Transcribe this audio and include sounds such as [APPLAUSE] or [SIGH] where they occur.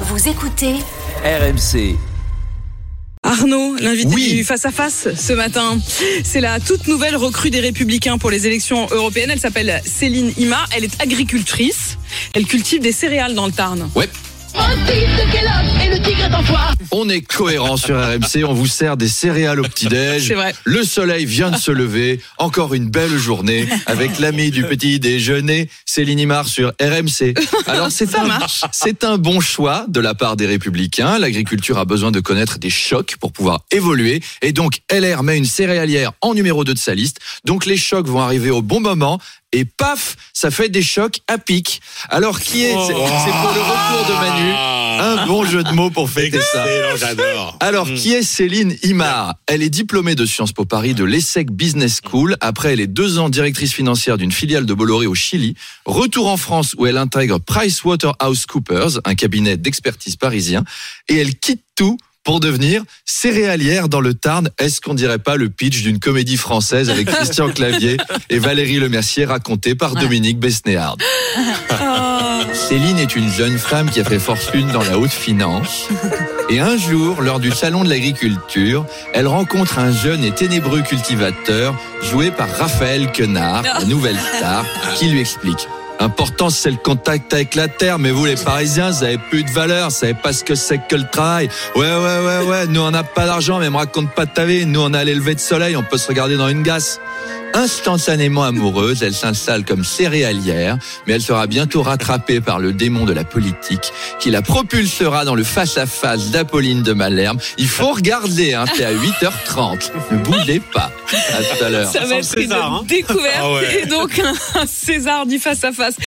Vous écoutez RMC. Arnaud, l'invité Oui. du face à face ce matin. C'est la toute nouvelle recrue des Républicains pour les élections européennes. Elle s'appelle Céline Ima. Elle est agricultrice. Elle cultive des céréales dans le Tarn. Ouais, on est cohérent sur RMC, on vous sert des céréales au petit-déj. [LAUGHS] Le soleil vient de se lever, encore une belle journée avec l'ami du petit déjeuner, Céline Imar sur RMC. [LAUGHS] Alors c'est Ça un, c'est un bon choix de la part des républicains. L'agriculture a besoin de connaître des chocs pour pouvoir évoluer et donc LR met une céréalière en numéro 2 de sa liste. Donc les chocs vont arriver au bon moment et paf, ça fait des chocs à pic. Alors qui est C'est c'est pour le retour de Manu. Un bon jeu de mots pour fêter ça. J'adore. Alors, qui est Céline Imar Elle est diplômée de Sciences Po Paris de l'ESSEC Business School. Après, elle est deux ans directrice financière d'une filiale de Bolloré au Chili. Retour en France où elle intègre PricewaterhouseCoopers, un cabinet d'expertise parisien. Et elle quitte tout pour devenir céréalière dans le Tarn. Est-ce qu'on dirait pas le pitch d'une comédie française avec [LAUGHS] Christian Clavier et Valérie Lemercier raconté par Dominique Besnéard? Céline est une jeune femme qui a fait fortune dans la haute finance. Et un jour, lors du salon de l'agriculture, elle rencontre un jeune et ténébreux cultivateur joué par Raphaël Quenard, la nouvelle star, qui lui explique. Important, c'est le contact avec la terre, mais vous, les Parisiens, vous avez plus de valeur, vous savez pas ce que c'est que le travail. Ouais, ouais, ouais, ouais, nous, on n'a pas d'argent, mais me raconte pas ta vie. Nous, on a l'élevé de soleil, on peut se regarder dans une gasse. Instantanément amoureuse, elle s'installe comme céréalière, mais elle sera bientôt rattrapée par le démon de la politique, qui la propulsera dans le face-à-face d'Apolline de Malherbe. Il faut regarder, hein, c'est à 8h30. Ne bougez pas. À tout à l'heure. Ça va être une César, hein. découverte Ah ouais. et donc un César du face à face.